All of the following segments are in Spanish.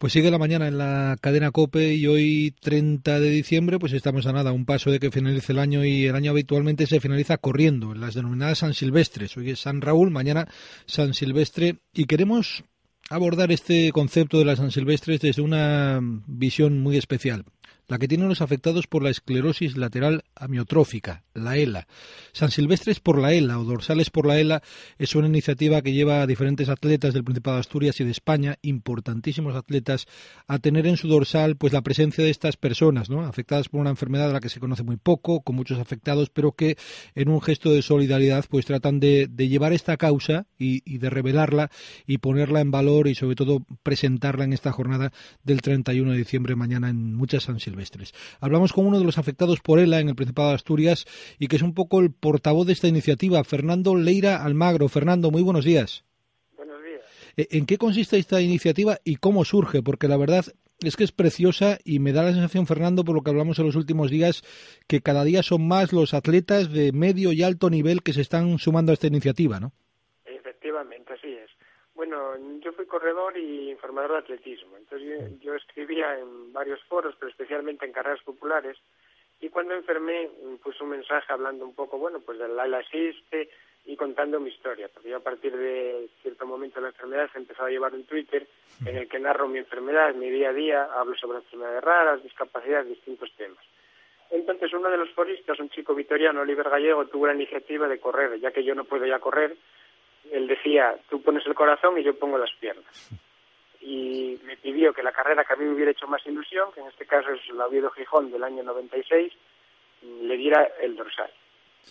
Pues sigue la mañana en la cadena Cope y hoy 30 de diciembre pues estamos a nada, un paso de que finalice el año y el año habitualmente se finaliza corriendo en las denominadas San Silvestres. Hoy es San Raúl, mañana San Silvestre y queremos abordar este concepto de las San Silvestres desde una visión muy especial la que tienen los afectados por la esclerosis lateral amiotrófica, la ELA. San Silvestres por la ELA o dorsales por la ELA es una iniciativa que lleva a diferentes atletas del Principado de Asturias y de España, importantísimos atletas, a tener en su dorsal pues la presencia de estas personas, ¿no? afectadas por una enfermedad de la que se conoce muy poco, con muchos afectados, pero que en un gesto de solidaridad pues tratan de, de llevar esta causa y, y de revelarla y ponerla en valor y sobre todo presentarla en esta jornada del 31 de diciembre mañana en muchas San Silvestres. Hablamos con uno de los afectados por ELA en el Principado de Asturias y que es un poco el portavoz de esta iniciativa, Fernando Leira Almagro. Fernando, muy buenos días. Buenos días. ¿En qué consiste esta iniciativa y cómo surge? Porque la verdad es que es preciosa y me da la sensación, Fernando, por lo que hablamos en los últimos días, que cada día son más los atletas de medio y alto nivel que se están sumando a esta iniciativa, ¿no? Efectivamente, así es. Bueno, yo fui corredor y informador de atletismo, entonces yo, yo, escribía en varios foros, pero especialmente en carreras populares, y cuando enfermé puse un mensaje hablando un poco, bueno, pues del la existe y contando mi historia, porque yo a partir de cierto momento de la enfermedad he empezado a llevar un Twitter en el que narro mi enfermedad, mi día a día, hablo sobre enfermedades raras, discapacidades, distintos temas. Entonces uno de los foristas, un chico vitoriano, Oliver Gallego, tuvo la iniciativa de correr, ya que yo no puedo ya correr, él decía, tú pones el corazón y yo pongo las piernas. Y me pidió que la carrera que a mí me hubiera hecho más ilusión, que en este caso es la Oviedo Gijón del año 96, le diera el dorsal.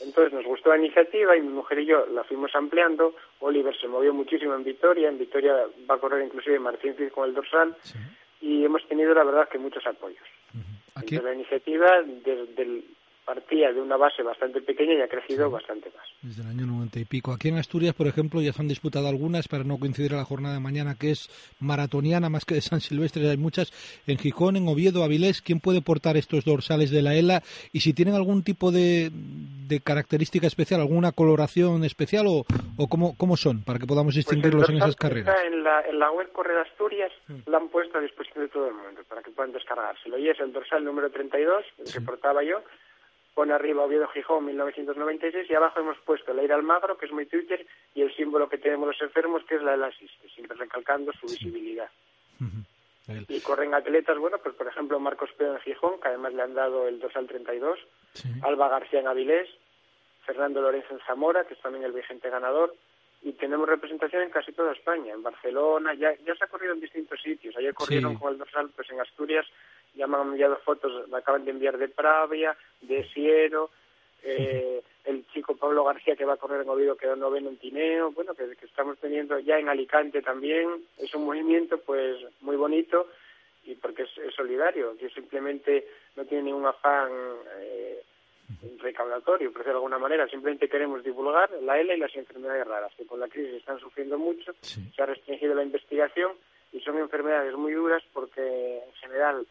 Entonces nos gustó la iniciativa y mi mujer y yo la fuimos ampliando. Oliver se movió muchísimo en Vitoria, en Vitoria va a correr inclusive Martín Cid con el dorsal sí. y hemos tenido la verdad que muchos apoyos. Uh -huh. Entonces, la iniciativa desde el partía de una base bastante pequeña y ha crecido sí. bastante más. Desde el año 90 y pico. Aquí en Asturias, por ejemplo, ya se han disputado algunas para no coincidir a la jornada de mañana, que es maratoniana más que de San Silvestre. Hay muchas en Gijón, en Oviedo, Avilés. ¿Quién puede portar estos dorsales de la ELA? Y si tienen algún tipo de, de característica especial, alguna coloración especial o, o cómo, cómo son, para que podamos distinguirlos pues en esas carreras. En la, en la web Correr Asturias mm. la han puesto a disposición de todo el mundo para que puedan descargárselo. Y es el dorsal número 32, el sí. que portaba yo pone arriba Oviedo Gijón 1996 y abajo hemos puesto la ira Almagro, que es muy Twitter, y el símbolo que tenemos los enfermos, que es la de la asiste, siempre recalcando su visibilidad. Uh -huh. Y corren atletas, bueno, pues por ejemplo Marcos Pedro en Gijón, que además le han dado el 2 al 32, sí. Alba García en Avilés, Fernando Lorenzo en Zamora, que es también el vigente ganador, y tenemos representación en casi toda España, en Barcelona, ya, ya se ha corrido en distintos sitios, ayer corrieron Sí. con el dorsal pues en Asturias, ya me han enviado fotos, me acaban de enviar de Pravia, de Siero, eh, el chico Pablo García que va a correr en Oviedo quedó noveno en Tineo, bueno, que, que estamos teniendo ya en Alicante también, es un movimiento pues muy bonito y porque es, es solidario, que simplemente no tiene ningún afán eh, recaudatorio, por decirlo de alguna manera, simplemente queremos divulgar la ELA y las enfermedades raras, que con la crisis están sufriendo mucho, Sí. se ha restringido la investigación y son enfermedades muy duras porque en general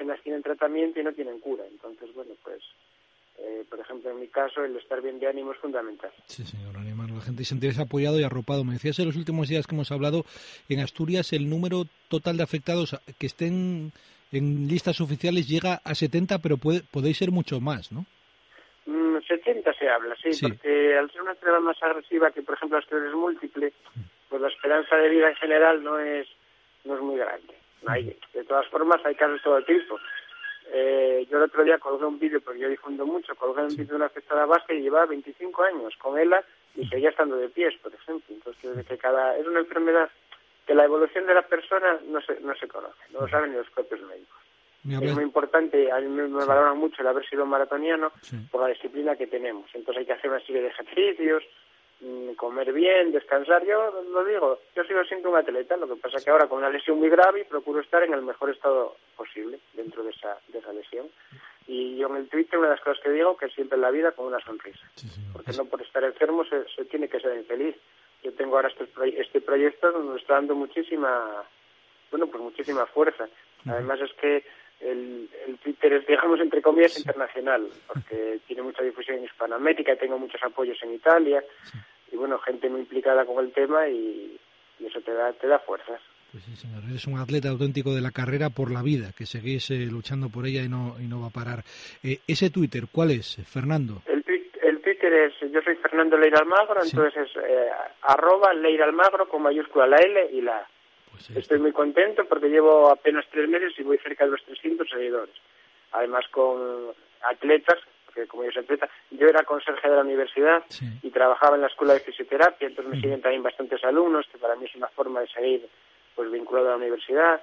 apenas tienen tratamiento y no tienen cura. Entonces, bueno, pues, eh, por ejemplo, en mi caso, el estar bien de ánimo es fundamental. Sí, señor, animar a la gente y sentirse apoyado y arropado. Me decías en los últimos días que hemos hablado, en Asturias el número total de afectados que estén en listas oficiales llega a 70, pero puede, podéis ser mucho más, ¿no? Mm, 70 se habla, sí, Sí. porque al ser una enfermedad más agresiva que, por ejemplo, la esclerosis múltiple, pues la esperanza de vida en general no es, no es muy grande. Hay, de todas formas, hay casos todo tipo. Eh, yo el otro día colgué un vídeo, porque yo difundo mucho, colgué un vídeo de una afectada vasca y llevaba 25 años con ella y seguía estando de pies, por ejemplo. Entonces, que cada, es una enfermedad que la evolución de la persona no se, no se conoce, no lo saben ni los propios médicos. Es muy importante, a mí me, me valoran mucho el haber sido maratoniano Sí. por la disciplina que tenemos. Entonces hay que hacer una serie de ejercicios, comer bien, descansar. Yo lo digo, yo sigo siendo un atleta, lo que pasa que ahora con una lesión muy grave procuro estar en el mejor estado posible dentro de esa, de esa lesión. Y yo en el Twitter una de las cosas que digo que siempre en la vida con una sonrisa. Porque no por estar enfermo se, se tiene que ser infeliz. Yo tengo ahora este, este proyecto donde me está dando muchísima, bueno, pues muchísima fuerza. Además es que el, el Twitter es, digamos, entre comillas, internacional, porque tiene mucha difusión en Hispanoamérica, tengo muchos apoyos en Italia, y bueno, gente muy implicada con el tema y, y eso te da, te da fuerzas. Pues sí, señor. Eres un atleta auténtico de la carrera por la vida, que seguís eh, luchando por ella y no, y no va a parar. Eh, ese Twitter, ¿cuál es, Fernando? El, el Twitter es, yo soy Fernando Leira Almagro, Sí. entonces es eh, arroba Leira Almagro con mayúscula la L y la A. Estoy muy contento porque llevo apenas tres meses y voy cerca de los 300 seguidores. Además con atletas, porque como yo soy atleta, yo era conserje de la universidad Sí. y trabajaba en la escuela de fisioterapia, entonces me Ujú. siguen también bastantes alumnos, que para mí es una forma de seguir pues vinculado a la universidad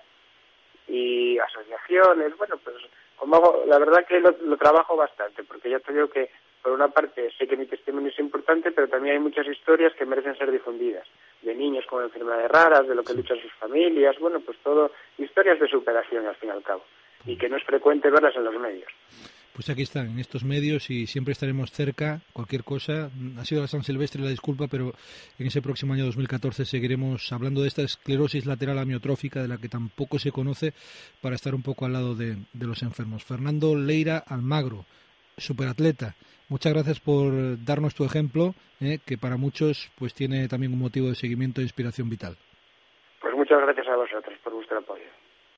y asociaciones, bueno, pues como hago, la verdad que lo, lo trabajo bastante, porque ya te digo que por una parte sé que mi testimonio es importante, pero también hay muchas historias que merecen ser difundidas, de niños con enfermedades raras, de lo que luchan sus familias, bueno, pues todo, historias de superación al fin y al cabo, y que no es frecuente verlas en los medios. Pues aquí están, en estos medios y siempre estaremos cerca. Cualquier cosa, ha sido la San Silvestre la disculpa, pero en ese próximo año 2014 seguiremos hablando de esta esclerosis lateral amiotrófica de la que tampoco se conoce para estar un poco al lado de, de los enfermos. Fernando Leira Almagro, superatleta. Muchas gracias por darnos tu ejemplo, eh, que para muchos pues tiene también un motivo de seguimiento e inspiración vital. Pues muchas gracias a vosotros por vuestro apoyo.